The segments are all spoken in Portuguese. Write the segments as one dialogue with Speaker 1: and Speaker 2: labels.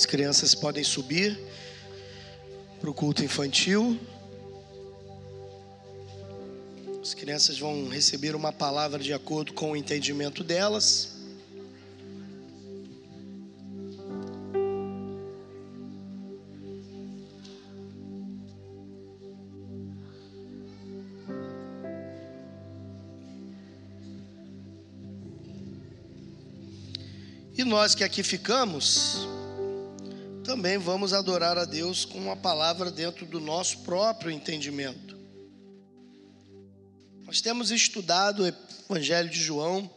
Speaker 1: As crianças podem subir para o culto infantil. As crianças vão receber uma palavra de acordo com o entendimento delas. E nós que aqui ficamos, também vamos adorar a Deus com uma palavra dentro do nosso próprio entendimento. Nós temos estudado o Evangelho de João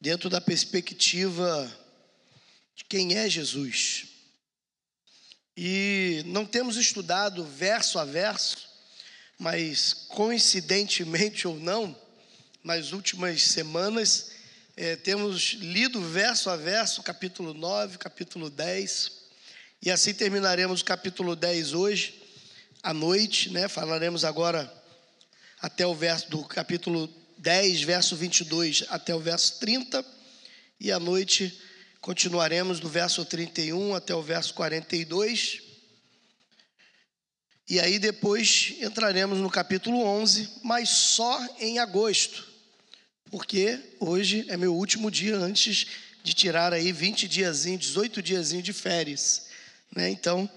Speaker 1: dentro da perspectiva de quem é Jesus. E não temos estudado verso a verso, mas coincidentemente ou não, nas últimas semanas, é, temos lido verso a verso, capítulo 9, capítulo 10, e assim terminaremos o capítulo 10 hoje, à noite, né? Falaremos agora até o verso do capítulo 10, verso 22 até o verso 30, e à noite continuaremos do verso 31 até o verso 42. E aí depois entraremos no capítulo 11, mas só em agosto porque hoje é meu último dia antes de tirar aí 20 diazinhos, 18 diazinhos de férias. Né? Então,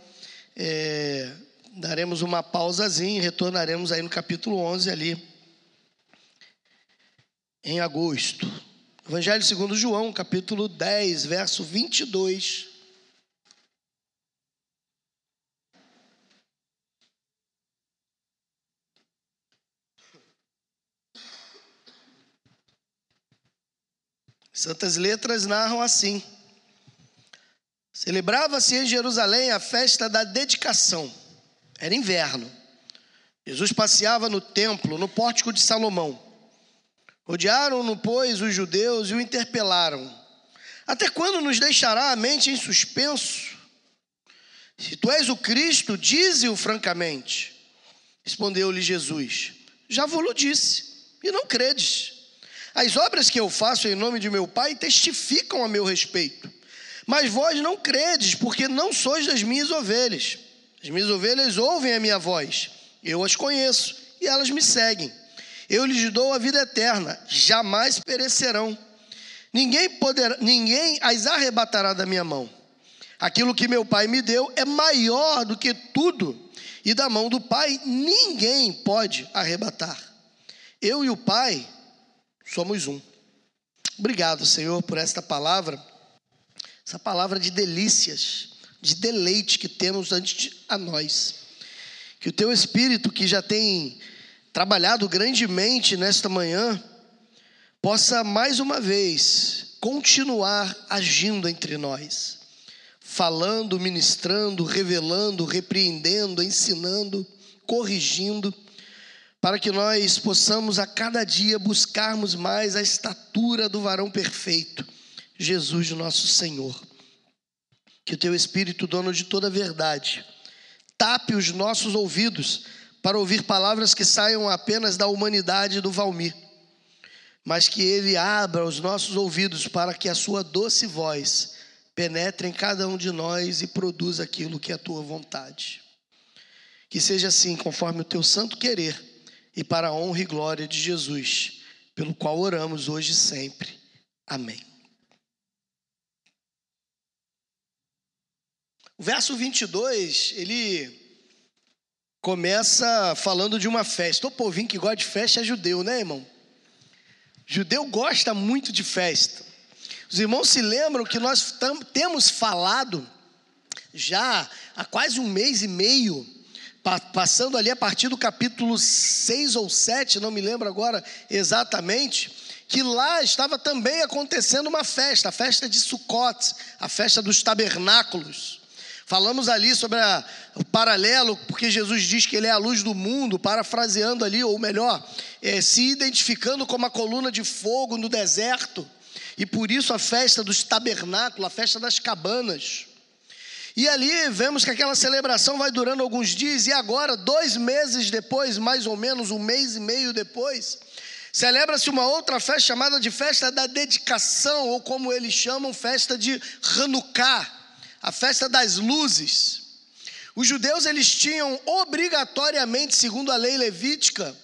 Speaker 1: é, daremos uma pausazinha e retornaremos aí no capítulo 11 ali, em agosto. Evangelho segundo João, capítulo 10, verso 22 Santas Letras narram assim: Celebrava-se em Jerusalém a festa da dedicação. Era inverno. Jesus passeava no templo, no pórtico de Salomão. Rodearam-no, pois, os judeus e o interpelaram: Até quando nos deixará a mente em suspenso? Se tu és o Cristo, dize-o francamente. Respondeu-lhe Jesus: Já vos disse, e não credes. As obras que eu faço em nome de meu Pai testificam a meu respeito. Mas vós não credes, porque não sois das minhas ovelhas. As minhas ovelhas ouvem a minha voz, eu as conheço e elas me seguem. Eu lhes dou a vida eterna, jamais perecerão. Ninguém poderá, ninguém as arrebatará da minha mão. Aquilo que meu Pai me deu é maior do que tudo, e da mão do Pai ninguém pode arrebatar. Eu e o Pai somos um. Obrigado, Senhor, por esta palavra, essa palavra de delícias, de deleite que temos ante a nós. Que o teu Espírito, que já tem trabalhado grandemente nesta manhã, possa mais uma vez continuar agindo entre nós, falando, ministrando, revelando, repreendendo, ensinando, corrigindo para que nós possamos a cada dia buscarmos mais a estatura do varão perfeito, Jesus, nosso Senhor. Que o teu Espírito, dono de toda a verdade, tape os nossos ouvidos para ouvir palavras que saiam apenas da humanidade do Valmir, mas que ele abra os nossos ouvidos para que a sua doce voz penetre em cada um de nós e produza aquilo que é a tua vontade. Que seja assim, conforme o teu santo querer e para a honra e glória de Jesus, pelo qual oramos hoje e sempre. Amém. O verso 22, ele começa falando de uma festa. O povinho que gosta de festa é judeu, né, irmão? Judeu gosta muito de festa. Os irmãos se lembram que nós temos falado já há quase um mês e meio passando ali a partir do capítulo 6 ou 7, não me lembro agora exatamente, que lá estava também acontecendo uma festa, a festa de Sukkot, a festa dos tabernáculos. Falamos ali sobre a, o paralelo, porque Jesus diz que ele é a luz do mundo, parafraseando ali, ou melhor, é, se identificando como a coluna de fogo no deserto, e por isso a festa dos tabernáculos, a festa das cabanas. E ali vemos que aquela celebração vai durando alguns dias, e agora, dois meses depois, mais ou menos um mês e meio depois, celebra-se uma outra festa chamada de festa da dedicação, ou como eles chamam, festa de Hanukkah, a festa das luzes. Os judeus eles tinham obrigatoriamente, segundo a lei levítica,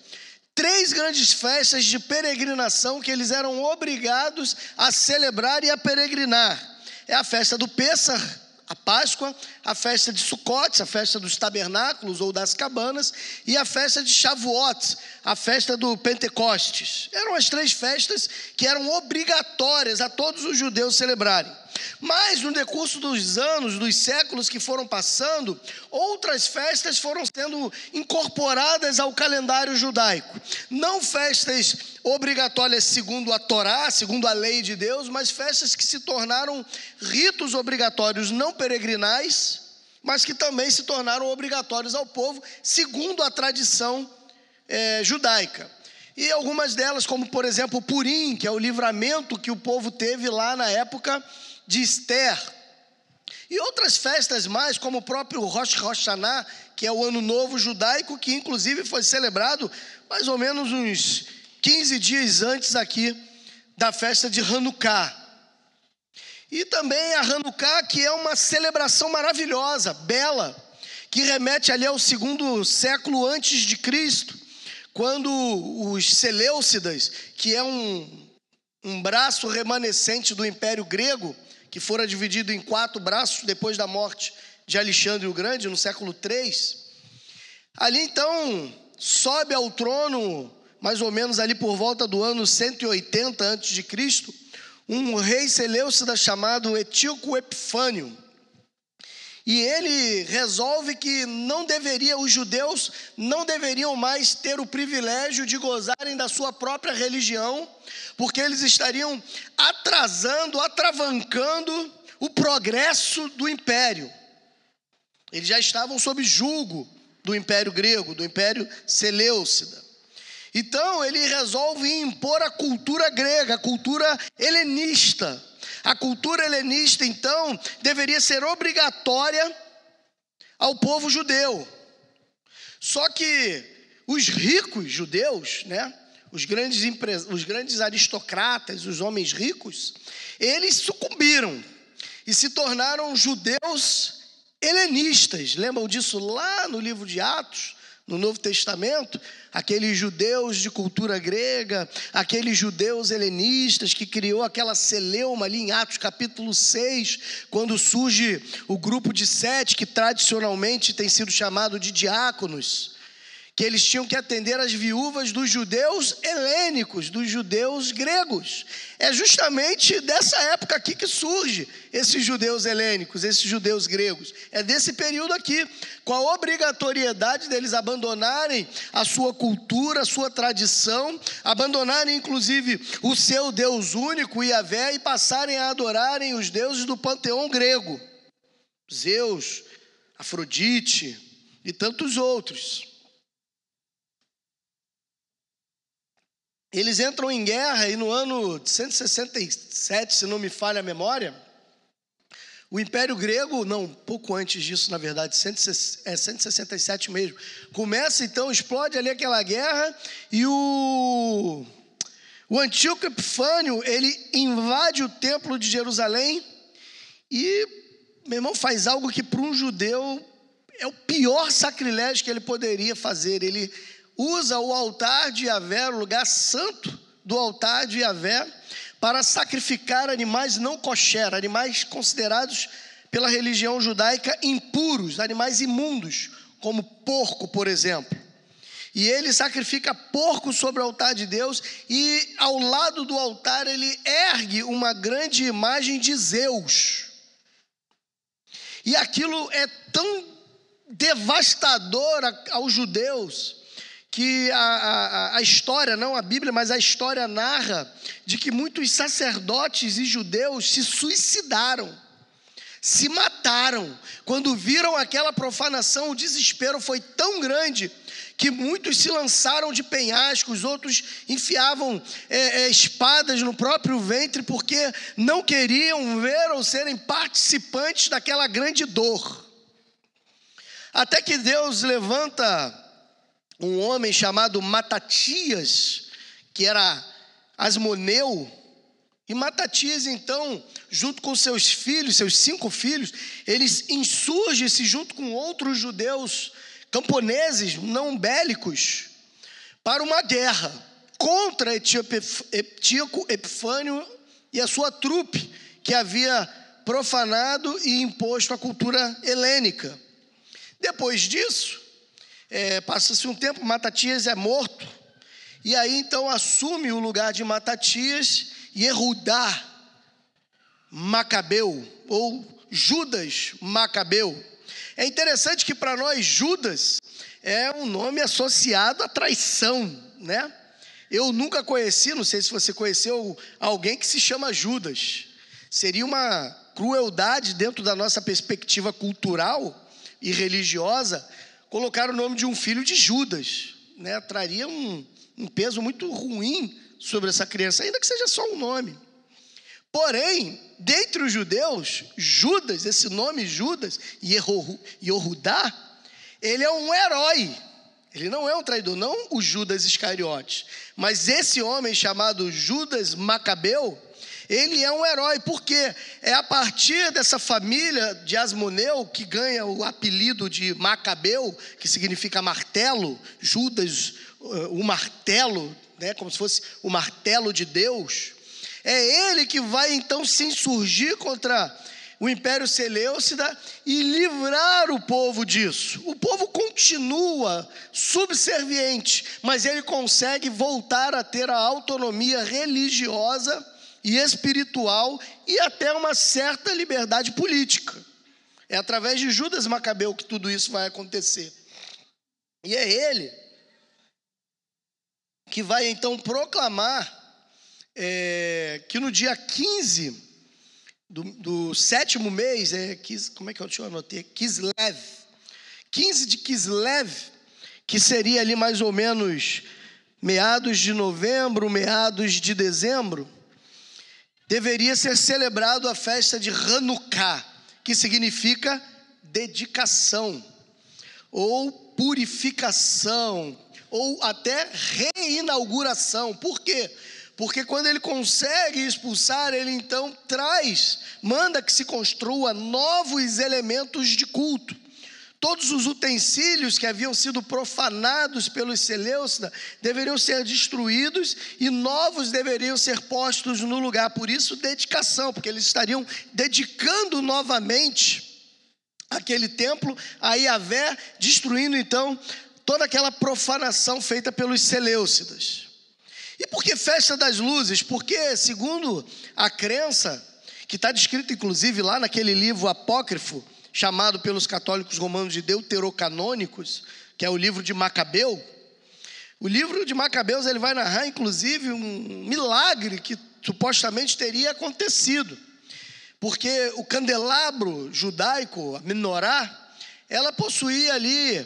Speaker 1: três grandes festas de peregrinação que eles eram obrigados a celebrar e a peregrinar. É a festa do Pêssar, a Páscoa, a festa de Sucotes, a festa dos tabernáculos ou das cabanas, e a festa de Shavuot, a festa do Pentecostes. Eram as três festas que eram obrigatórias a todos os judeus celebrarem. Mas no decurso dos anos, dos séculos que foram passando, outras festas foram sendo incorporadas ao calendário judaico. Não festas obrigatórias segundo a Torá, segundo a lei de Deus, mas festas que se tornaram ritos obrigatórios não peregrinais, mas que também se tornaram obrigatórios ao povo, segundo a tradição é, judaica. E algumas delas, como por exemplo o Purim, que é o livramento que o povo teve lá na época de Esther. E outras festas mais, como o próprio Rosh Hashanah, que é o ano novo judaico, que inclusive foi celebrado mais ou menos uns 15 dias antes aqui da festa de Hanukkah. E também a Hanukkah, que é uma celebração maravilhosa, bela, que remete ali ao segundo século antes de Cristo, quando os Seleucidas, que é um, um braço remanescente do Império Grego, que fora dividido em quatro braços depois da morte de Alexandre o Grande, no século III. Ali então sobe ao trono, mais ou menos ali por volta do ano 180 a.C., um rei Seleucida chamado Etíoco Epifânio. E ele resolve que não deveria, os judeus não deveriam mais ter o privilégio de gozarem da sua própria religião, porque eles estariam atrasando, atravancando o progresso do império. Eles já estavam sob julgo do império grego, do império Seleucida. Então ele resolve impor a cultura grega, a cultura helenista a cultura helenista, então, deveria ser obrigatória ao povo judeu. Só que os ricos judeus, né, os grandes, os grandes aristocratas, os homens ricos, eles sucumbiram e se tornaram judeus helenistas. Lembram disso lá no livro de Atos? No Novo Testamento, aqueles judeus de cultura grega, aqueles judeus helenistas que criou aquela celeuma ali em Atos capítulo 6, quando surge o grupo de sete que tradicionalmente tem sido chamado de diáconos que eles tinham que atender as viúvas dos judeus helênicos, dos judeus gregos. É justamente dessa época aqui que surge esses judeus helênicos, esses judeus gregos. É desse período aqui, com a obrigatoriedade deles abandonarem a sua cultura, a sua tradição, abandonarem inclusive o seu Deus único, Yahvé, e passarem a adorarem os deuses do panteão grego. Zeus, Afrodite e tantos outros. Eles entram em guerra e no ano de 167, se não me falha a memória, o Império Grego, não, pouco antes disso, na verdade, é 167 mesmo, começa então, explode ali aquela guerra e o, o Antíoco Epifânio, ele invade o templo de Jerusalém e, meu irmão, faz algo que para um judeu é o pior sacrilégio que ele poderia fazer. Ele usa o altar de Yahvé, o lugar santo do altar de Yahvé, para sacrificar animais não kosher, animais considerados pela religião judaica impuros, animais imundos, como porco, por exemplo. E ele sacrifica porco sobre o altar de Deus, e ao lado do altar ele ergue uma grande imagem de Zeus. E aquilo é tão devastador aos judeus, que a, a, a, história, não a Bíblia, mas a história narra de que muitos sacerdotes e judeus se suicidaram, se mataram. Quando viram aquela profanação, o desespero foi tão grande que muitos se lançaram de penhascos, outros enfiavam é, é, espadas no próprio ventre porque não queriam ver ou serem participantes daquela grande dor. Até que Deus levanta um homem chamado Matatias, que era Asmoneu, E Matatias, então, junto com seus filhos, seus cinco filhos, eles insurgem-se junto com outros judeus camponeses não bélicos para uma guerra contra Etíoco Epifânio e a sua trupe, que havia profanado e imposto a cultura helênica. Depois disso, é, passa-se um tempo, Matatias é morto, e aí então assume o lugar de Matatias Yehudá Macabeu, ou Judas Macabeu. É interessante que para nós Judas é um nome associado à traição, né? Eu nunca conheci, não sei se você conheceu alguém que se chama Judas. Seria uma crueldade dentro da nossa perspectiva cultural e religiosa colocar o nome de um filho de Judas, né? Traria um, um peso muito ruim sobre essa criança, ainda que seja só um nome. Porém, dentre os judeus, Judas, esse nome Judas, Yehudá, ele é um herói. Ele não é um traidor, não o Judas Iscariotes. Mas esse homem chamado Judas Macabeu, ele é um herói, porque é a partir dessa família de Asmoneu que ganha o apelido de Macabeu, que significa martelo, Judas, uh, o martelo, né, como se fosse o martelo de Deus. É ele que vai então se insurgir contra o Império Seleucida e livrar o povo disso. O povo continua subserviente, mas ele consegue voltar a ter a autonomia religiosa e espiritual e até uma certa liberdade política. É através de Judas Macabeu que tudo isso vai acontecer. E é ele que vai então proclamar é, que no dia 15 do, do sétimo mês, é, como é que eu, eu anotar? Kislev. 15 de Kislev, que seria ali mais ou menos meados de novembro, meados de dezembro, deveria ser celebrado a festa de Hanukkah, que significa dedicação, ou purificação, ou até reinauguração. Por quê? Porque quando ele consegue expulsar, ele então traz, manda que se construa novos elementos de culto. Todos os utensílios que haviam sido profanados pelos Seleucida deveriam ser destruídos e novos deveriam ser postos no lugar. Por isso, dedicação, porque eles estariam dedicando novamente aquele templo a Yahvé, destruindo então toda aquela profanação feita pelos Seleucidas. E por que festa das luzes? Porque, segundo a crença, que está descrita inclusive lá naquele livro apócrifo, chamado pelos católicos romanos de deuterocanônicos, que é o livro de Macabeu. O livro de Macabeus ele vai narrar, inclusive, um milagre que supostamente teria acontecido. Porque o candelabro judaico, a menorá, ela possuía ali.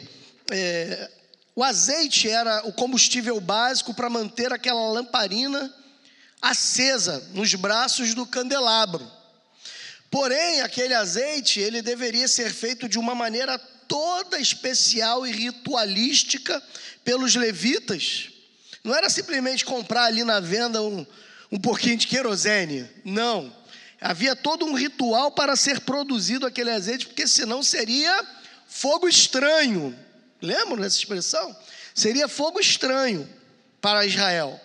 Speaker 1: É, o azeite era o combustível básico para manter aquela lamparina acesa nos braços do candelabro. Porém, aquele azeite, ele deveria ser feito de uma maneira toda especial e ritualística pelos levitas. Não era simplesmente comprar ali na venda um, um pouquinho de querosene. Não. Havia todo um ritual para ser produzido aquele azeite, porque senão seria fogo estranho. Lembram dessa expressão? Seria fogo estranho para Israel.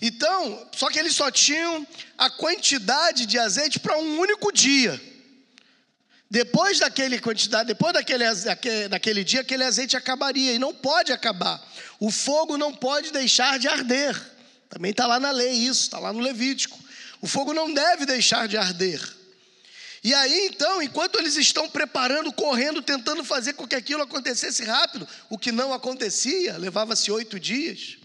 Speaker 1: Então, só que eles só tinham a quantidade de azeite para um único dia. Depois daquele quantidade, depois daquele, daquele dia, aquele azeite acabaria e não pode acabar. O fogo não pode deixar de arder. Também está lá na lei isso, está lá no Levítico. O fogo não deve deixar de arder. E aí então, enquanto eles estão preparando, correndo, tentando fazer com que aquilo acontecesse rápido, o que não acontecia, levava-se oito dias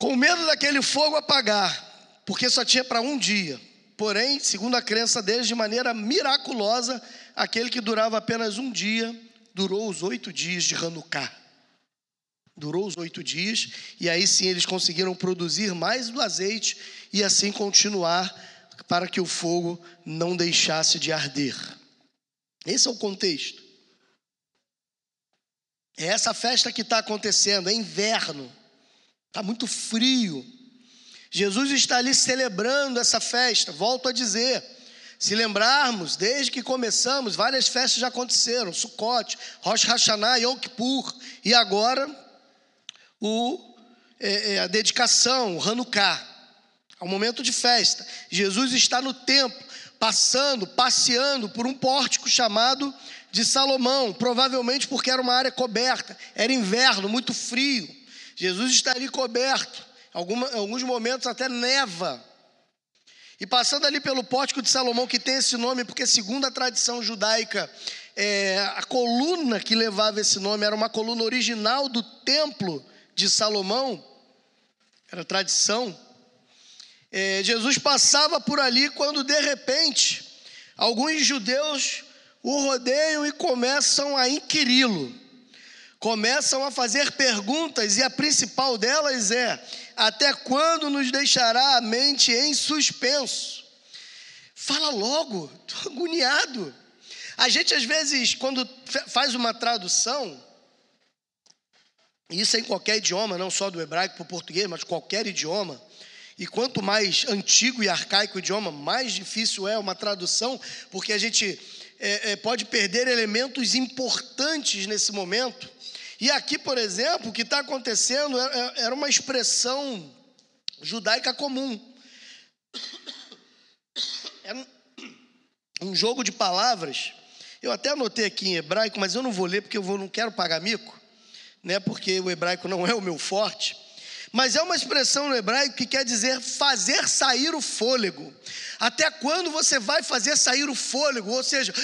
Speaker 1: com medo daquele fogo apagar, porque só tinha para um dia. Porém, segundo a crença deles, de maneira miraculosa, aquele que durava apenas um dia, durou os oito dias de Hanukkah. Durou os oito dias, e aí sim eles conseguiram produzir mais do azeite e assim continuar para que o fogo não deixasse de arder. Esse é o contexto. É essa festa que está acontecendo, é inverno. Está muito frio. Jesus está ali celebrando essa festa, volto a dizer. Se lembrarmos, desde que começamos, várias festas já aconteceram: Sukkot, Rosh Hashanah, Yom Kippur, e agora o, é, é, a dedicação, o Hanukkah. É um momento de festa. Jesus está no templo, passando, passeando por um pórtico chamado de Salomão, provavelmente porque era uma área coberta, era inverno, muito frio. Jesus está ali coberto, em alguns momentos até neva. E passando ali pelo pórtico de Salomão, que tem esse nome, porque segundo a tradição judaica, é, a coluna que levava esse nome era uma coluna original do templo de Salomão, era tradição. É, Jesus passava por ali quando de repente alguns judeus o rodeiam e começam a inquiri-lo. Começam a fazer perguntas e a principal delas é: até quando nos deixará a mente em suspenso? Fala logo, estou agoniado. A gente, às vezes, quando faz uma tradução, isso é em qualquer idioma, não só do hebraico para o português, mas qualquer idioma, e quanto mais antigo e arcaico o idioma, mais difícil é uma tradução, porque a gente é, é, pode perder elementos importantes nesse momento. E aqui, por exemplo, o que está acontecendo é, é, era uma expressão judaica comum. Era um jogo de palavras. Eu até anotei aqui em hebraico, mas eu não vou ler porque eu não quero pagar mico, né? Porque o hebraico não é o meu forte. Mas é uma expressão no hebraico que quer dizer fazer sair o fôlego. Até quando você vai fazer sair o fôlego? Ou seja,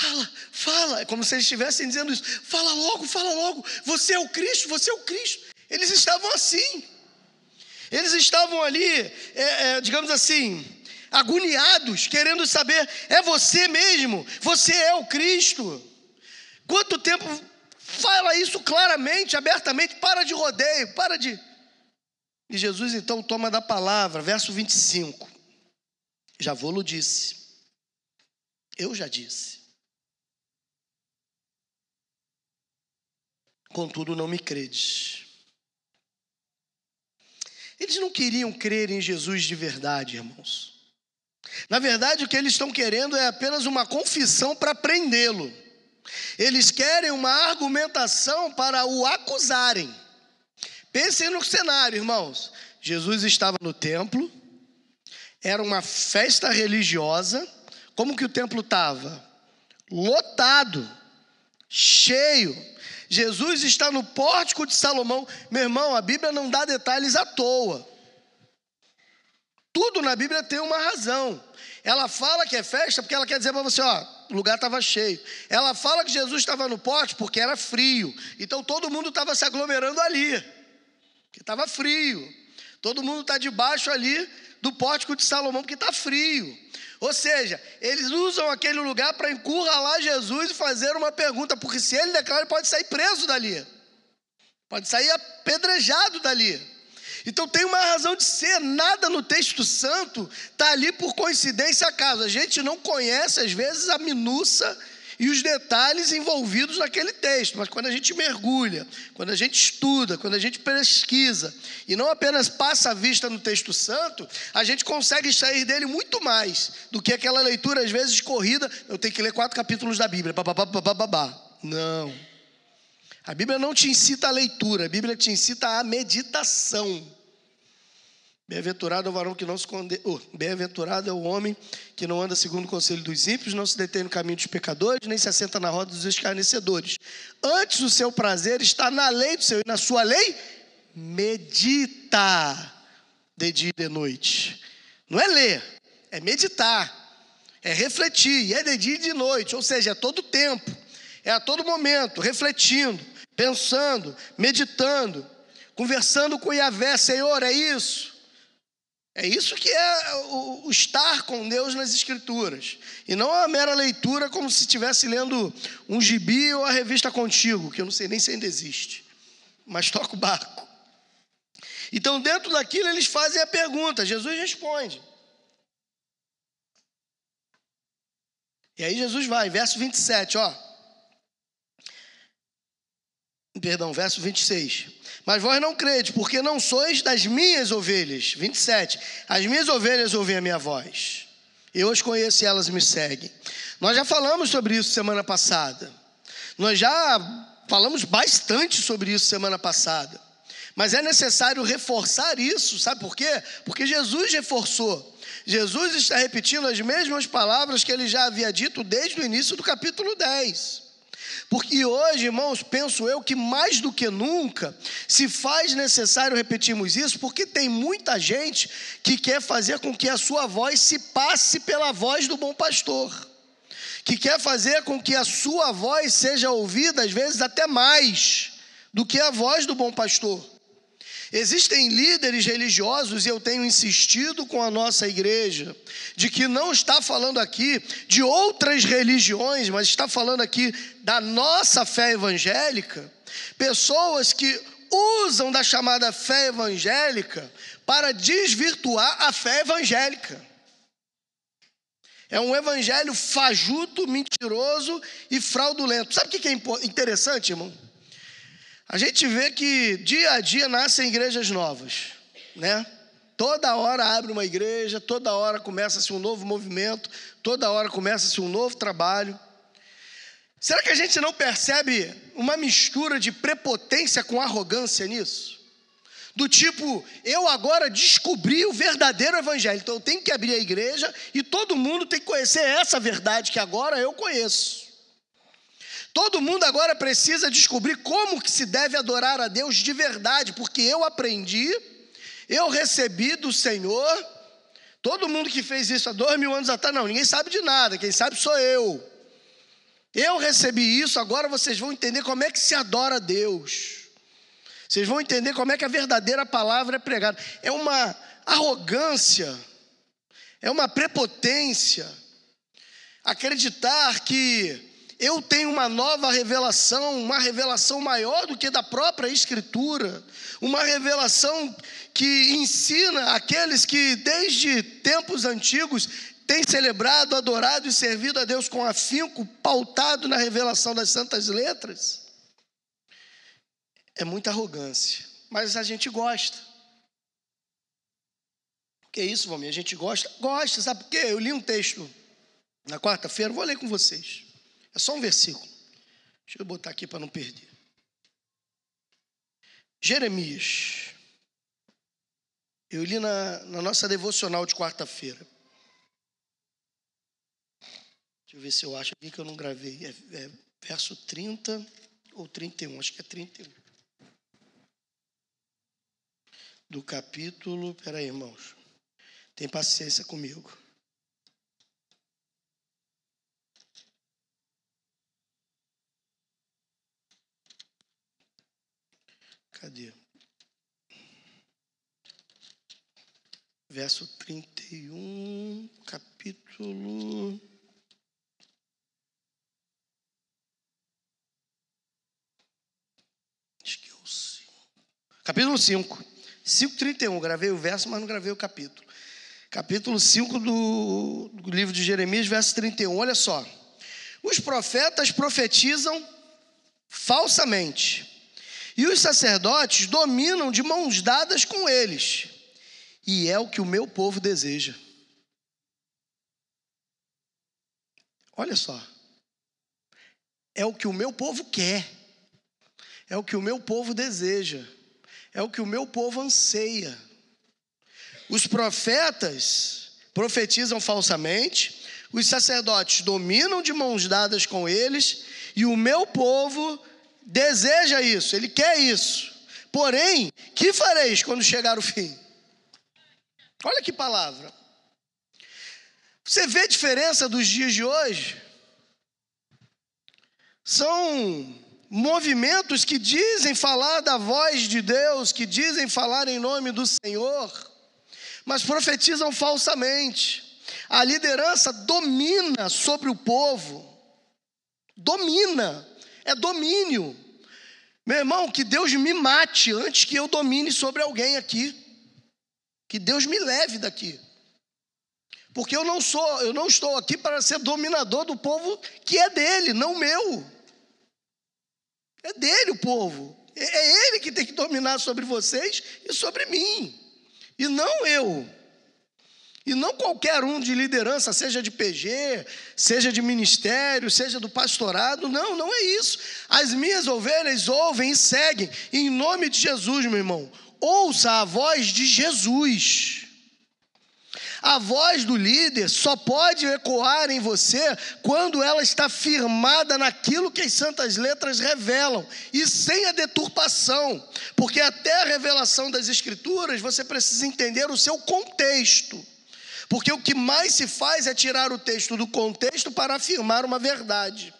Speaker 1: fala, fala, é como se eles estivessem dizendo isso: fala logo, fala logo, você é o Cristo, você é o Cristo. Eles estavam assim, eles estavam ali, é, é, digamos assim, agoniados, querendo saber: é você mesmo, você é o Cristo. Quanto tempo Fala isso claramente, abertamente, para de rodeio, para de. E Jesus então toma da palavra, verso 25. Já vou-lo disse. Eu já disse. Contudo, não me credes. Eles não queriam crer em Jesus de verdade, irmãos. Na verdade, o que eles estão querendo é apenas uma confissão para prendê-lo. Eles querem uma argumentação para o acusarem. Pensem no cenário, irmãos. Jesus estava no templo, era uma festa religiosa. Como que o templo estava? Lotado, cheio. Jesus está no pórtico de Salomão. Meu irmão, a Bíblia não dá detalhes à toa. Tudo na Bíblia tem uma razão. Ela fala que é festa porque ela quer dizer para você, ó, o lugar estava cheio. Ela fala que Jesus estava no pote porque era frio. Então todo mundo estava se aglomerando ali, porque estava frio. Todo mundo está debaixo ali do pórtico de Salomão porque está frio. Ou seja, eles usam aquele lugar para encurralar Jesus e fazer uma pergunta, porque se ele declara, ele pode sair preso dali, pode sair apedrejado dali. Então tem uma razão de ser, nada no texto santo está ali por coincidência acaso. A gente não conhece, às vezes, a minúcia e os detalhes envolvidos naquele texto, mas quando a gente mergulha, quando a gente estuda, quando a gente pesquisa e não apenas passa a vista no texto santo, a gente consegue extrair dele muito mais do que aquela leitura, às vezes, corrida. Eu tenho que ler quatro capítulos da Bíblia, babá. Não. A Bíblia não te incita a leitura, a Bíblia te incita a meditação. Bem-aventurado é o varão que não se condena. Oh, Bem-aventurado é o homem que não anda segundo o conselho dos ímpios, não se detém no caminho dos pecadores, nem se assenta na roda dos escarnecedores. Antes o seu prazer está na lei do Senhor, e na sua lei medita de dia e de noite. Não é ler, é meditar, é refletir, e é de dia e de noite, ou seja, é todo tempo, é a todo momento, refletindo, pensando, meditando, conversando com Yahvé, Senhor, é isso. É isso que é o, o, estar com Deus nas Escrituras. E não a mera leitura como se estivesse lendo um gibi ou a revista Contigo, que eu não sei nem se ainda existe. Mas toca o barco. Então, dentro daquilo, eles fazem a pergunta, Jesus responde. E aí Jesus vai, verso 27, ó. Perdão, verso 26. Mas vós não crede, porque não sois das minhas ovelhas. 27. As minhas ovelhas ouvem a minha voz. Eu as conheço e elas me seguem. Nós já falamos sobre isso semana passada. Nós já falamos bastante sobre isso semana passada. Mas é necessário reforçar isso, sabe por quê? Porque Jesus reforçou. Jesus está repetindo as mesmas palavras que ele já havia dito desde o início do capítulo 10. Porque hoje, irmãos, penso eu que mais do que nunca se faz necessário repetirmos isso, porque tem muita gente que quer fazer com que a sua voz se passe pela voz do bom pastor, que quer fazer com que a sua voz seja ouvida, às vezes até mais do que a voz do bom pastor. Existem líderes religiosos, e eu tenho insistido com a nossa igreja, de que não está falando aqui de outras religiões, mas está falando aqui da nossa fé evangélica. Pessoas que usam da chamada fé evangélica para desvirtuar a fé evangélica. É um evangelho fajuto, mentiroso e fraudulento. Sabe o que é interessante, irmão? A gente vê que dia a dia nascem igrejas novas, né? Toda hora abre uma igreja, toda hora começa-se um novo movimento, toda hora começa-se um novo trabalho. Será que a gente não percebe uma mistura de prepotência com arrogância nisso? Do tipo, eu agora descobri o verdadeiro evangelho, então eu tenho que abrir a igreja e todo mundo tem que conhecer essa verdade que agora eu conheço. Todo mundo agora precisa descobrir como que se deve adorar a Deus de verdade, porque eu aprendi, eu recebi do Senhor. Todo mundo que fez isso há dois mil anos atrás, não, ninguém sabe de nada, quem sabe sou eu. Eu recebi isso, agora vocês vão entender como é que se adora a Deus. Vocês vão entender como é que a verdadeira palavra é pregada. É uma arrogância, é uma prepotência acreditar que eu tenho uma nova revelação, uma revelação maior do que da própria Escritura, uma revelação que ensina aqueles que desde tempos antigos têm celebrado, adorado e servido a Deus com afinco, pautado na revelação das santas letras. É muita arrogância, mas a gente gosta. Que é isso, Valmir? A gente gosta? Gosta, sabe por quê? Eu li um texto na quarta-feira, vou ler com vocês. É só um versículo. Deixa eu botar aqui para não perder. Jeremias. Eu li na, na nossa devocional de quarta-feira. Deixa eu ver se eu acho aqui que eu não gravei. É, é verso 30 ou 31, acho que é 31. Do capítulo. Peraí, irmãos. Tem paciência comigo. Cadê? Verso 31, capítulo. Acho que é o 5. Capítulo 5. 5,31. Gravei o verso, mas não gravei o capítulo. Capítulo 5 do, do livro de Jeremias, verso 31. Olha só. Os profetas profetizam falsamente e os sacerdotes dominam de mãos dadas com eles. E é o que o meu povo deseja. Olha só. É o que o meu povo quer. É o que o meu povo deseja. É o que o meu povo anseia. Os profetas profetizam falsamente, os sacerdotes dominam de mãos dadas com eles, e o meu povo deseja isso, ele quer isso. Porém, que fareis quando chegar o fim? Olha que palavra. Você vê a diferença dos dias de hoje? São movimentos que dizem falar da voz de Deus, que dizem falar em nome do Senhor, mas profetizam falsamente. A liderança domina sobre o povo, domina é domínio. Meu irmão, que Deus me mate antes que eu domine sobre alguém aqui. Que Deus me leve daqui. Porque eu não sou, eu não estou aqui para ser dominador do povo que é dele, não meu. É dele o povo. É Ele que tem que dominar sobre vocês e sobre mim, e não eu. E não qualquer um de liderança, seja de PG, seja de ministério, seja do pastorado, não, não é isso. As minhas ovelhas ouvem e seguem, em nome de Jesus, meu irmão. Ouça a voz de Jesus. A voz do líder só pode ecoar em você quando ela está firmada naquilo que as santas letras revelam e sem a deturpação, porque até a revelação das Escrituras você precisa entender o seu contexto. Porque o que mais se faz é tirar o texto do contexto para afirmar uma verdade.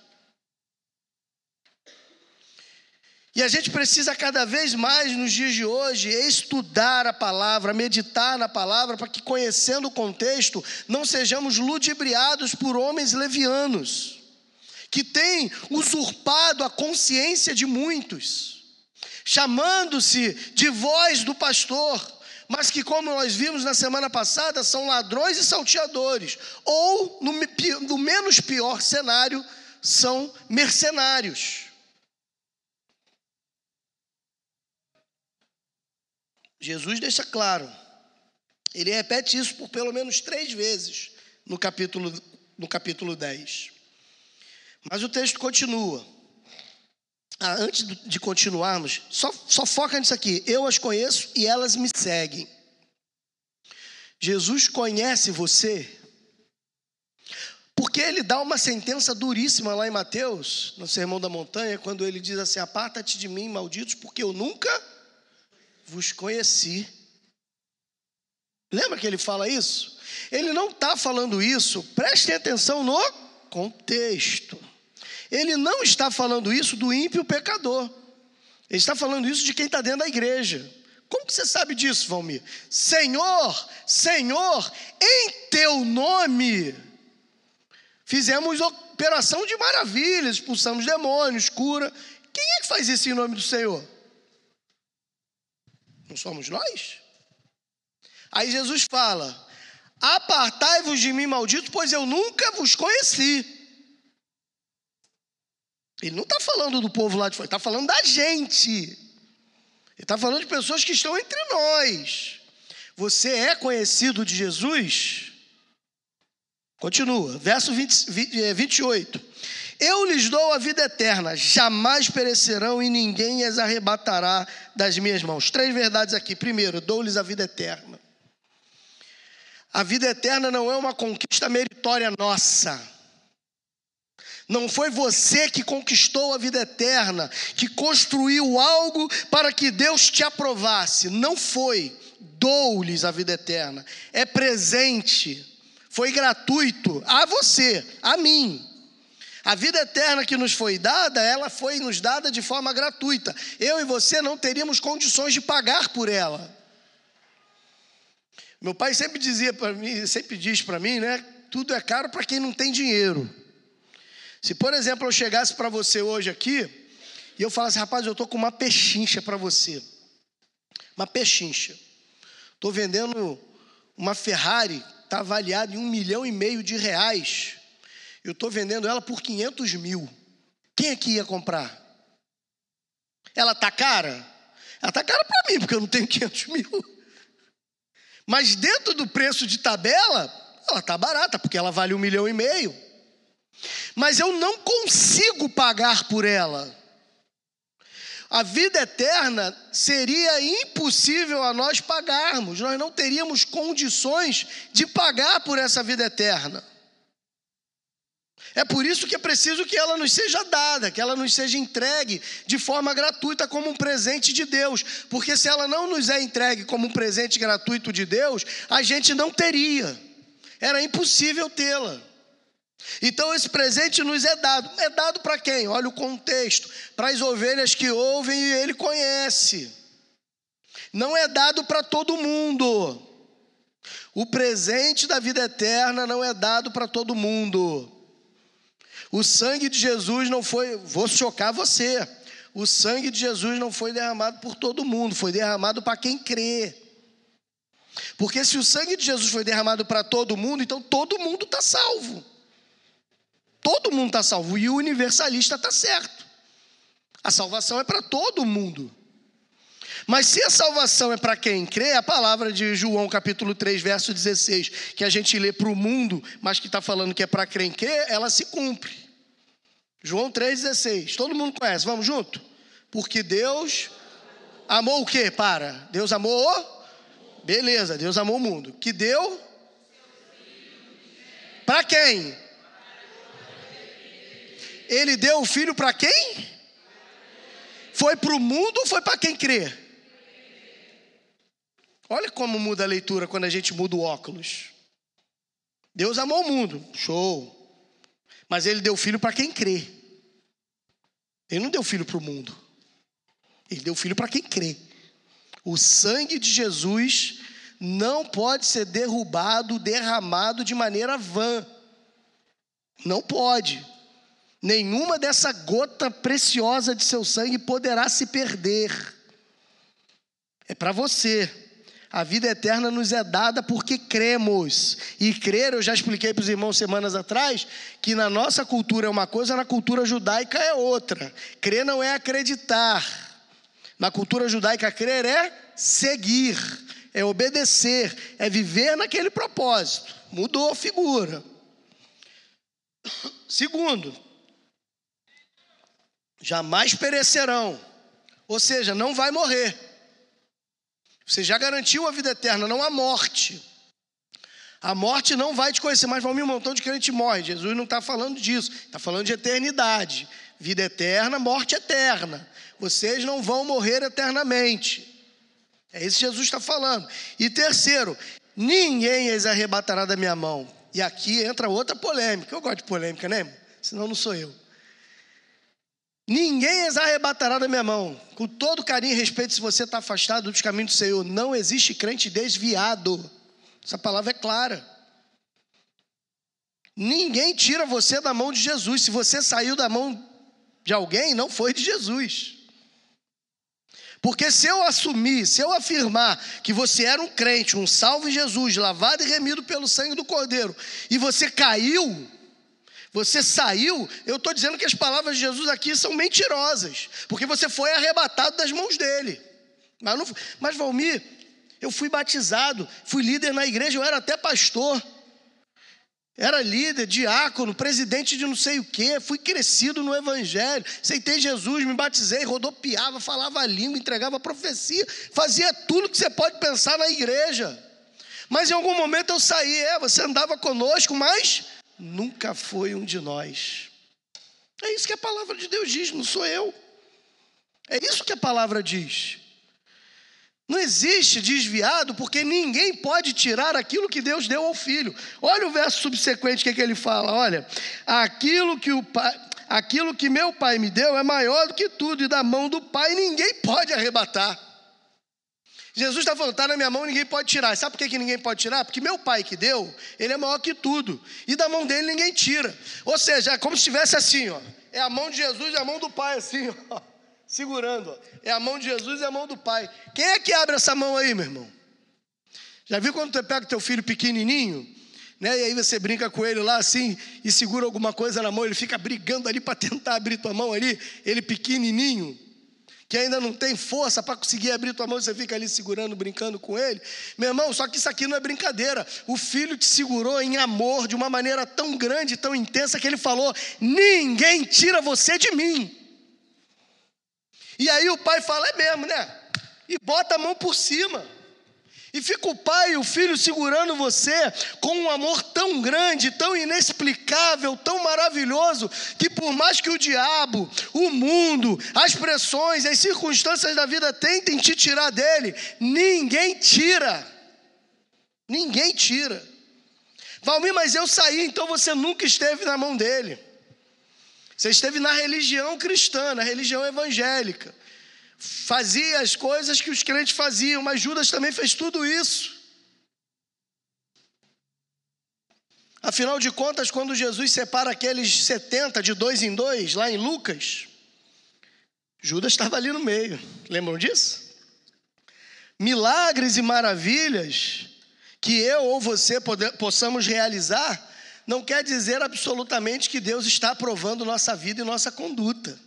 Speaker 1: E a gente precisa cada vez mais nos dias de hoje estudar a palavra, meditar na palavra, para que conhecendo o contexto não sejamos ludibriados por homens levianos, que têm usurpado a consciência de muitos, chamando-se de voz do pastor, mas que, como nós vimos na semana passada, são ladrões e salteadores, ou, no, no menos pior cenário, são mercenários. Jesus deixa claro, ele repete isso por pelo menos três vezes no capítulo, no capítulo 10. Mas o texto continua. Ah, antes de continuarmos, só, só foca nisso aqui. Eu as conheço e elas me seguem. Jesus conhece você, porque ele dá uma sentença duríssima lá em Mateus, no Sermão da Montanha, quando ele diz assim: Aparta-te de mim, malditos, porque eu nunca vos conheci. Lembra que ele fala isso? Ele não está falando isso, prestem atenção no contexto. Ele não está falando isso do ímpio pecador. Ele está falando isso de quem está dentro da igreja. Como que você sabe disso, Valmir? Senhor, Senhor, em teu nome fizemos operação de maravilhas, expulsamos demônios, cura. Quem é que faz isso em nome do Senhor? Não somos nós? Aí Jesus fala: Apartai-vos de mim, maldito, pois eu nunca vos conheci. Ele não está falando do povo lá de fora, está falando da gente. Ele está falando de pessoas que estão entre nós. Você é conhecido de Jesus? Continua, verso 20, 20, 28. Eu lhes dou a vida eterna, jamais perecerão e ninguém as arrebatará das minhas mãos. Três verdades aqui. Primeiro, dou-lhes a vida eterna. A vida eterna não é uma conquista meritória nossa. Não foi você que conquistou a vida eterna, que construiu algo para que Deus te aprovasse. Não foi. Dou-lhes a vida eterna. É presente. Foi gratuito a você, a mim. A vida eterna que nos foi dada, ela foi nos dada de forma gratuita. Eu e você não teríamos condições de pagar por ela. Meu pai sempre dizia para mim, sempre diz para mim, né? Tudo é caro para quem não tem dinheiro. Se, por exemplo, eu chegasse para você hoje aqui e eu falasse, rapaz, eu estou com uma pechincha para você. Uma pechincha. Estou vendendo uma Ferrari, está avaliada em um milhão e meio de reais. Eu estou vendendo ela por 500 mil. Quem aqui ia comprar? Ela tá cara? Ela tá cara para mim, porque eu não tenho 500 mil. Mas dentro do preço de tabela, ela tá barata, porque ela vale um milhão e meio. Mas eu não consigo pagar por ela. A vida eterna seria impossível a nós pagarmos, nós não teríamos condições de pagar por essa vida eterna. É por isso que é preciso que ela nos seja dada, que ela nos seja entregue de forma gratuita como um presente de Deus. Porque se ela não nos é entregue como um presente gratuito de Deus, a gente não teria. Era impossível tê-la. Então esse presente nos é dado. É dado para quem? Olha o contexto. Para as ovelhas que ouvem e ele conhece. Não é dado para todo mundo. O presente da vida eterna não é dado para todo mundo. O sangue de Jesus não foi, vou chocar você. O sangue de Jesus não foi derramado por todo mundo, foi derramado para quem crê. Porque se o sangue de Jesus foi derramado para todo mundo, então todo mundo está salvo. Todo mundo está salvo. E o universalista está certo. A salvação é para todo mundo. Mas se a salvação é para quem crê, a palavra de João capítulo 3, verso 16, que a gente lê para o mundo, mas que está falando que é para quem crê, ela se cumpre. João 3,16. Todo mundo conhece, vamos junto? Porque Deus amou o quê? Para. Deus amou? Beleza, Deus amou o mundo. Que deu? Para quem? Ele deu o filho para quem? Foi para o mundo ou foi para quem crê? Olha como muda a leitura quando a gente muda o óculos. Deus amou o mundo, show. Mas ele deu filho para quem crê. Ele não deu filho para o mundo. Ele deu filho para quem crê. O sangue de Jesus não pode ser derrubado, derramado de maneira vã. Não pode. Nenhuma dessa gota preciosa de seu sangue poderá se perder. É para você. A vida eterna nos é dada porque cremos. E crer, eu já expliquei para os irmãos semanas atrás, que na nossa cultura é uma coisa, na cultura judaica é outra. Crer não é acreditar. Na cultura judaica, crer é seguir, é obedecer, é viver naquele propósito. Mudou a figura. Segundo, jamais perecerão, ou seja, não vai morrer. Você já garantiu a vida eterna, não a morte. A morte não vai te conhecer, mas um montão de crente morre. Jesus não está falando disso, está falando de eternidade. Vida eterna, morte eterna. Vocês não vão morrer eternamente. É isso que Jesus está falando. E terceiro, ninguém as arrebatará da minha mão. E aqui entra outra polêmica. Eu gosto de polêmica, né? Senão não sou eu. Ninguém as arrebatará da minha mão. Com todo carinho e respeito, se você está afastado dos caminhos do Senhor, não existe crente desviado. Essa palavra é clara. Ninguém tira você da mão de Jesus. Se você saiu da mão de alguém, não foi de Jesus. Porque se eu assumir, se eu afirmar que você era um crente, um salvo em Jesus, lavado e remido pelo sangue do Cordeiro, e você caiu, você saiu, eu estou dizendo que as palavras de Jesus aqui são mentirosas, porque você foi arrebatado das mãos dele. Mas, não, mas Valmir, eu fui batizado, fui líder na igreja, eu era até pastor. Era líder, diácono, presidente de não sei o quê, fui crescido no evangelho, aceitei Jesus, me batizei, rodopiava, falava a língua, entregava profecia, fazia tudo que você pode pensar na igreja. Mas em algum momento eu saí, é, você andava conosco, mas nunca foi um de nós. É isso que a palavra de Deus diz, não sou eu. É isso que a palavra diz. Não existe desviado, porque ninguém pode tirar aquilo que Deus deu ao filho. Olha o verso subsequente que, é que ele fala: olha, aquilo que o pai, aquilo que meu pai me deu é maior do que tudo, e da mão do pai ninguém pode arrebatar. Jesus está falando, está na minha mão, ninguém pode tirar. Sabe por que, que ninguém pode tirar? Porque meu pai que deu, ele é maior que tudo. E da mão dele ninguém tira. Ou seja, é como se estivesse assim, ó. É a mão de Jesus e a mão do Pai, assim, ó. Segurando, ó. É a mão de Jesus e a mão do Pai. Quem é que abre essa mão aí, meu irmão? Já viu quando você pega o teu filho pequenininho? Né? E aí você brinca com ele lá assim e segura alguma coisa na mão, ele fica brigando ali para tentar abrir tua mão ali, ele pequenininho que ainda não tem força para conseguir abrir tua mão, você fica ali segurando, brincando com ele. Meu irmão, só que isso aqui não é brincadeira. O filho te segurou em amor de uma maneira tão grande, tão intensa, que ele falou: Ninguém tira você de mim. E aí o pai fala: É mesmo, né? E bota a mão por cima. E fica o pai e o filho segurando você com um amor tão grande, tão inexplicável, tão maravilhoso, que por mais que o diabo, o mundo, as pressões, as circunstâncias da vida tentem te tirar dele, ninguém tira. Ninguém tira. Valmir, mas eu saí, então você nunca esteve na mão dele. Você esteve na religião cristã, na religião evangélica fazia as coisas que os crentes faziam, mas Judas também fez tudo isso. Afinal de contas, quando Jesus separa aqueles 70 de dois em dois, lá em Lucas, Judas estava ali no meio. Lembram disso? Milagres e maravilhas que eu ou você possamos realizar, não quer dizer absolutamente que Deus está aprovando nossa vida e nossa conduta.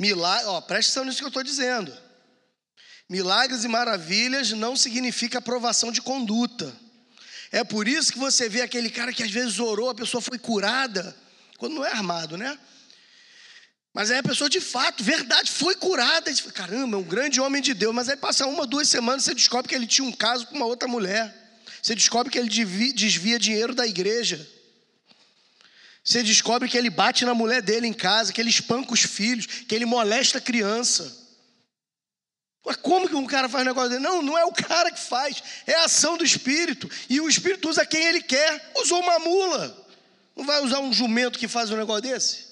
Speaker 1: Milagre, ó, presta atenção nisso que eu estou dizendo. Milagres e maravilhas não significa aprovação de conduta. É por isso que você vê aquele cara que às vezes orou, a pessoa foi curada, quando não é armado, né? Mas aí a pessoa de fato, verdade, foi curada. Diz, Caramba, é um grande homem de Deus. Mas aí passa uma, duas semanas, você descobre que ele tinha um caso com uma outra mulher. Você descobre que ele desvia dinheiro da igreja. Você descobre que ele bate na mulher dele em casa, que ele espanca os filhos, que ele molesta a criança. Mas como que um cara faz um negócio dele? Não, não é o cara que faz, é a ação do Espírito. E o Espírito usa quem ele quer. Usou uma mula. Não vai usar um jumento que faz um negócio desse?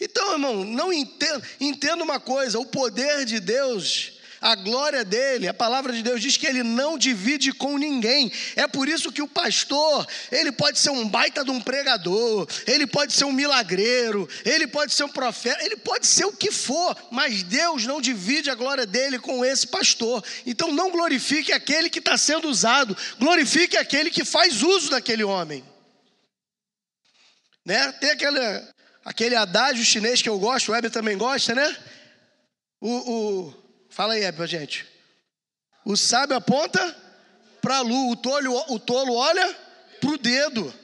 Speaker 1: Então, irmão, não entenda, entenda uma coisa: o poder de Deus a glória dele, a palavra de Deus diz que ele não divide com ninguém. É por isso que o pastor, ele pode ser um baita de um pregador, ele pode ser um milagreiro, ele pode ser um profeta, ele pode ser o que for, mas Deus não divide a glória dele com esse pastor. Então não glorifique aquele que está sendo usado, glorifique aquele que faz uso daquele homem. Né? Tem aquele, aquele adágio chinês que eu gosto, o Weber também gosta, né? O, o Fala aí, pra gente. O sábio aponta para a lua, o tolo, o tolo olha para o dedo.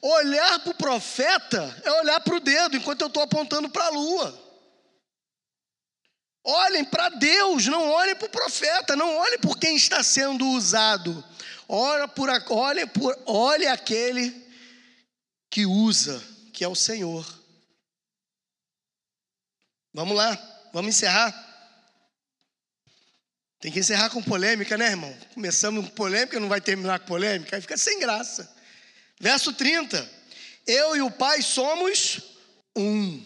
Speaker 1: Olhar para o profeta é olhar para o dedo, enquanto eu estou apontando para a lua. Olhem para Deus, não olhem para o profeta, não olhem por quem está sendo usado. Olha por, por, olhe aquele que usa, que é o Senhor. Vamos lá, vamos encerrar. Tem que encerrar com polêmica, né, irmão? Começamos com polêmica, não vai terminar com polêmica, aí fica sem graça. Verso 30. Eu e o Pai somos um.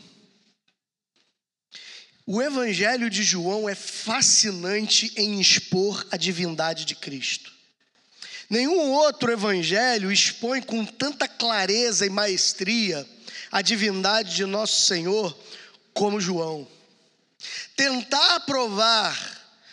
Speaker 1: O Evangelho de João é fascinante em expor a divindade de Cristo. Nenhum outro evangelho expõe com tanta clareza e maestria a divindade de nosso Senhor como João. Tentar provar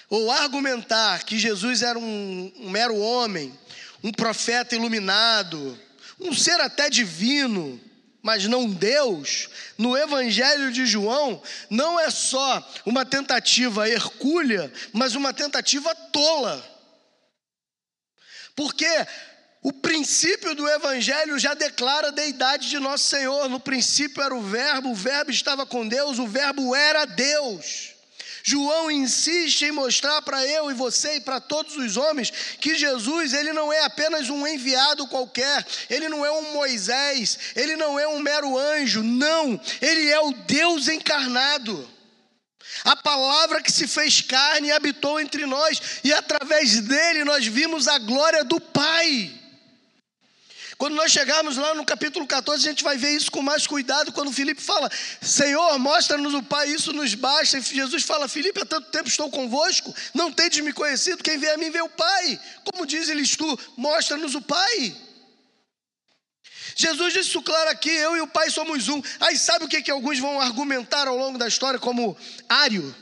Speaker 1: ou argumentar que Jesus era um, um mero homem, um profeta iluminado, um ser até divino, mas não Deus, no Evangelho de João, não é só uma tentativa hercúlea, mas uma tentativa tola. Porque o princípio do Evangelho já declara a deidade de nosso Senhor. No princípio era o Verbo, o Verbo estava com Deus, o Verbo era Deus. João insiste em mostrar para eu e você e para todos os homens que Jesus, ele não é apenas um enviado qualquer, ele não é um Moisés, ele não é um mero anjo, não, ele é o Deus encarnado. A palavra que se fez carne e habitou entre nós, e através dele nós vimos a glória do Pai. Quando nós chegarmos lá no capítulo 14, a gente vai ver isso com mais cuidado. Quando Filipe fala, Senhor, mostra-nos o Pai, isso nos basta. E Jesus fala, Filipe, há tanto tempo estou convosco, não tendes me conhecido, quem vê a mim vê o Pai. Como diz eles tu, mostra-nos o Pai. Jesus disse isso claro aqui, eu e o Pai somos um. Aí sabe o que, que alguns vão argumentar ao longo da história como Ário?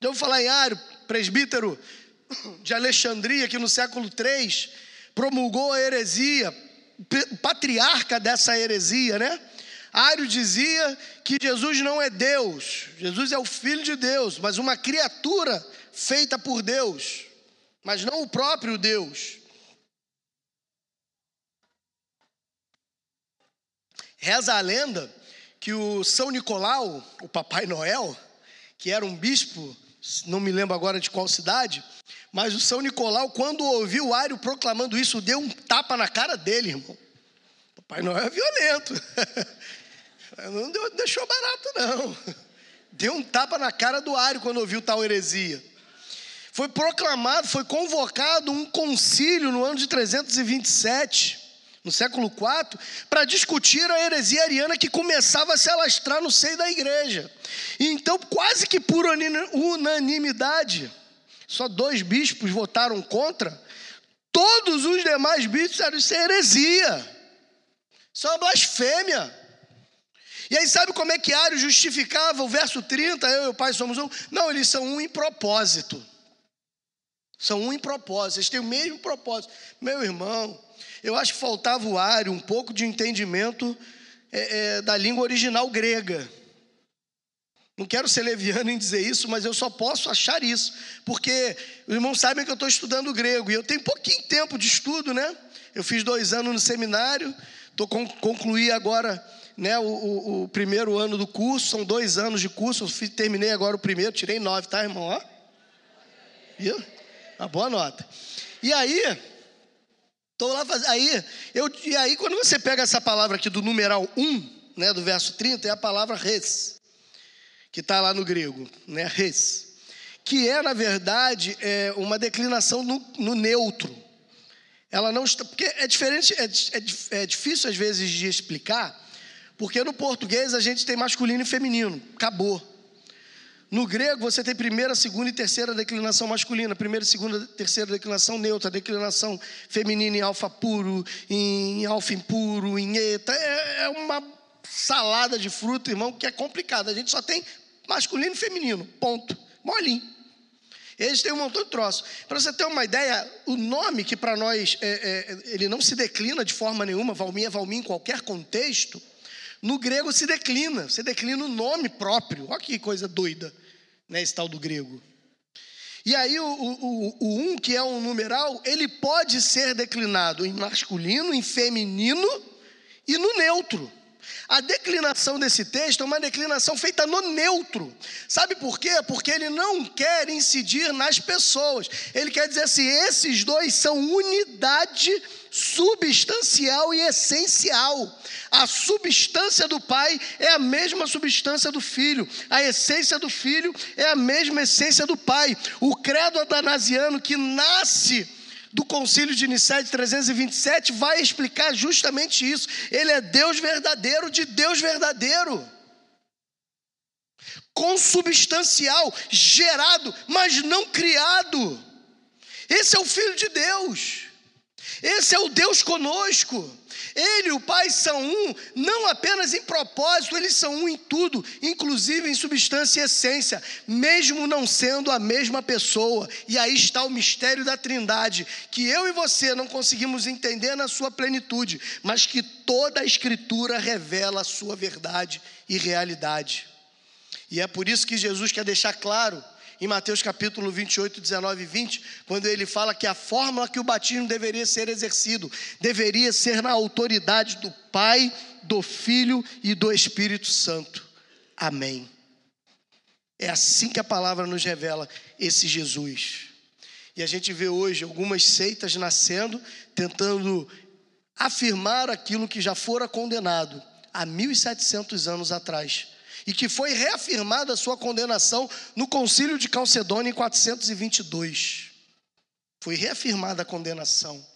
Speaker 1: Eu vou falar em Ário, presbítero de Alexandria, que no século III promulgou a heresia, patriarca dessa heresia, né? Ário dizia que Jesus não é Deus, Jesus é o Filho de Deus, mas uma criatura feita por Deus, mas não o próprio Deus. Reza a lenda que o São Nicolau, o Papai Noel, que era um bispo, não me lembro agora de qual cidade, mas o São Nicolau, quando ouviu o Ário proclamando isso, deu um tapa na cara dele, irmão. Papai Noel é violento. Não deixou barato, não. Deu um tapa na cara do Ário quando ouviu tal heresia. Foi proclamado, foi convocado um concílio no ano de 327, no século IV, para discutir a heresia ariana que começava a se alastrar no seio da igreja. E então, quase que por unanimidade, só dois bispos votaram contra, todos os demais bispos disseram isso é heresia, isso é uma blasfêmia. E aí, sabe como é que Ario justificava o verso 30, eu e o Pai somos um? Não, eles são um em propósito. São um em propósito, eles têm o mesmo propósito. Meu irmão, eu acho que faltava o Ario um pouco de entendimento é, é, da língua original grega. Não quero ser leviano em dizer isso, mas eu só posso achar isso, porque os irmãos sabem que eu estou estudando grego e eu tenho pouquinho tempo de estudo, né? Eu fiz dois anos no seminário, estou con concluí agora né, o, o, o, primeiro ano do curso, são dois anos de curso, eu fiz, terminei agora o primeiro, tirei nove, tá, irmão? Ó. Viu? Uma boa nota. E aí, estou lá fazendo. Aí, eu, e aí, quando você pega essa palavra aqui do numeral 1, né, do verso 30, é a palavra res que está lá no grego, né? Res, que é, na verdade, é uma declinação no, no neutro. Ela não está. Porque é diferente, é, é, é difícil às vezes de explicar, porque no português a gente tem masculino e feminino, acabou. No grego você tem primeira, segunda e terceira declinação masculina, primeira, segunda, terceira declinação neutra, declinação feminina em alfa puro, em alfa impuro, em eta. É, é uma salada de fruta, irmão, que é complicada. A gente só tem masculino e feminino, ponto. Molinho. Eles têm um montão de troço. Para você ter uma ideia, o nome que para nós é, é, ele não se declina de forma nenhuma, Valmir é Valmir em qualquer contexto, no grego se declina, você declina o nome próprio. Olha que coisa doida, né, esse tal do grego. E aí o, o, o um, que é um numeral, ele pode ser declinado em masculino, em feminino e no neutro. A declinação desse texto é uma declinação feita no neutro. Sabe por quê? Porque ele não quer incidir nas pessoas. Ele quer dizer assim: esses dois são unidade substancial e essencial. A substância do Pai é a mesma substância do Filho, a essência do Filho é a mesma essência do Pai. O credo atanasiano que nasce do Concílio de Nicéia de 327 vai explicar justamente isso. Ele é Deus verdadeiro de Deus verdadeiro. Consubstancial, gerado, mas não criado. Esse é o Filho de Deus. Esse é o Deus conosco. Ele e o Pai são um, não apenas em propósito, eles são um em tudo, inclusive em substância e essência, mesmo não sendo a mesma pessoa. E aí está o mistério da Trindade, que eu e você não conseguimos entender na sua plenitude, mas que toda a Escritura revela a sua verdade e realidade. E é por isso que Jesus quer deixar claro em Mateus capítulo 28, 19 e 20, quando ele fala que a fórmula que o batismo deveria ser exercido deveria ser na autoridade do Pai, do Filho e do Espírito Santo. Amém. É assim que a palavra nos revela esse Jesus. E a gente vê hoje algumas seitas nascendo, tentando afirmar aquilo que já fora condenado há 1700 anos atrás e que foi reafirmada a sua condenação no concílio de Calcedônia em 422. Foi reafirmada a condenação.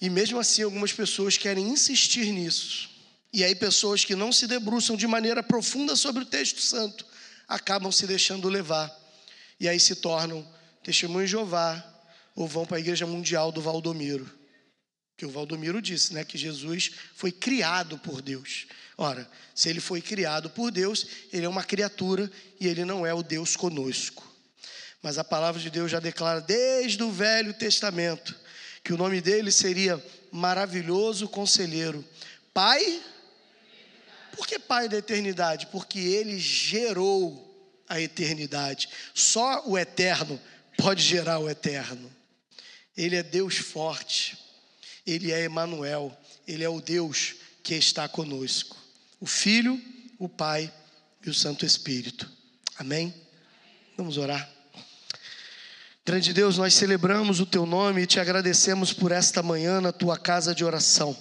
Speaker 1: E mesmo assim, algumas pessoas querem insistir nisso. E aí, pessoas que não se debruçam de maneira profunda sobre o texto santo acabam se deixando levar. E aí se tornam testemunhos de Jeová ou vão para a igreja mundial do Valdomiro. Que o Valdomiro disse, né, que Jesus foi criado por Deus. Ora, se ele foi criado por Deus, ele é uma criatura e ele não é o Deus conosco. Mas a palavra de Deus já declara desde o Velho Testamento que o nome dele seria maravilhoso conselheiro, Pai. Por que Pai da eternidade? Porque ele gerou a eternidade. Só o eterno pode gerar o eterno. Ele é Deus forte. Ele é Emanuel. Ele é o Deus que está conosco o Filho, o Pai e o Santo Espírito. Amém? Vamos orar. Grande Deus, nós celebramos o teu nome e te agradecemos por esta manhã na tua casa de oração.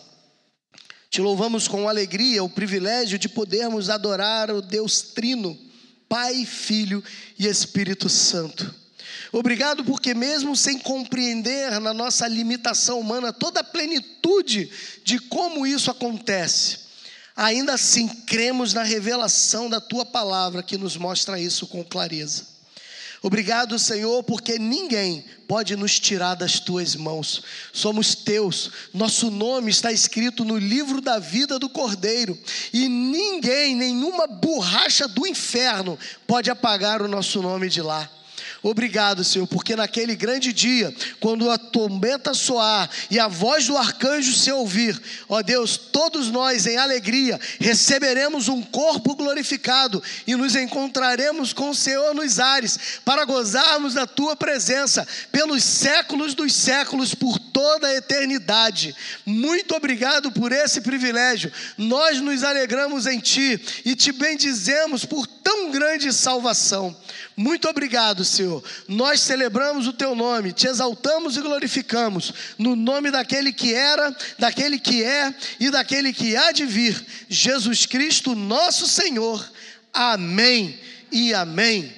Speaker 1: Te louvamos com alegria o privilégio de podermos adorar o Deus Trino, Pai, Filho e Espírito Santo. Obrigado porque, mesmo sem compreender na nossa limitação humana toda a plenitude de como isso acontece, ainda assim cremos na revelação da tua palavra que nos mostra isso com clareza. Obrigado, Senhor, porque ninguém pode nos tirar das tuas mãos. Somos teus. Nosso nome está escrito no livro da vida do Cordeiro. E ninguém, nenhuma borracha do inferno pode apagar o nosso nome de lá. Obrigado, Senhor, porque naquele grande dia, quando a trombeta soar e a voz do arcanjo se ouvir, ó Deus, todos nós em alegria receberemos um corpo glorificado e nos encontraremos com o Senhor nos ares para gozarmos da tua presença pelos séculos dos séculos, por toda a eternidade. Muito obrigado por esse privilégio. Nós nos alegramos em ti e te bendizemos por tão grande salvação. Muito obrigado, Senhor. Nós celebramos o teu nome, te exaltamos e glorificamos, no nome daquele que era, daquele que é e daquele que há de vir, Jesus Cristo, nosso Senhor. Amém e amém.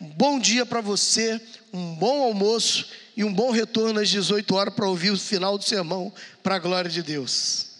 Speaker 1: Um bom dia para você, um bom almoço e um bom retorno às 18 horas para ouvir o final do sermão, para a glória de Deus.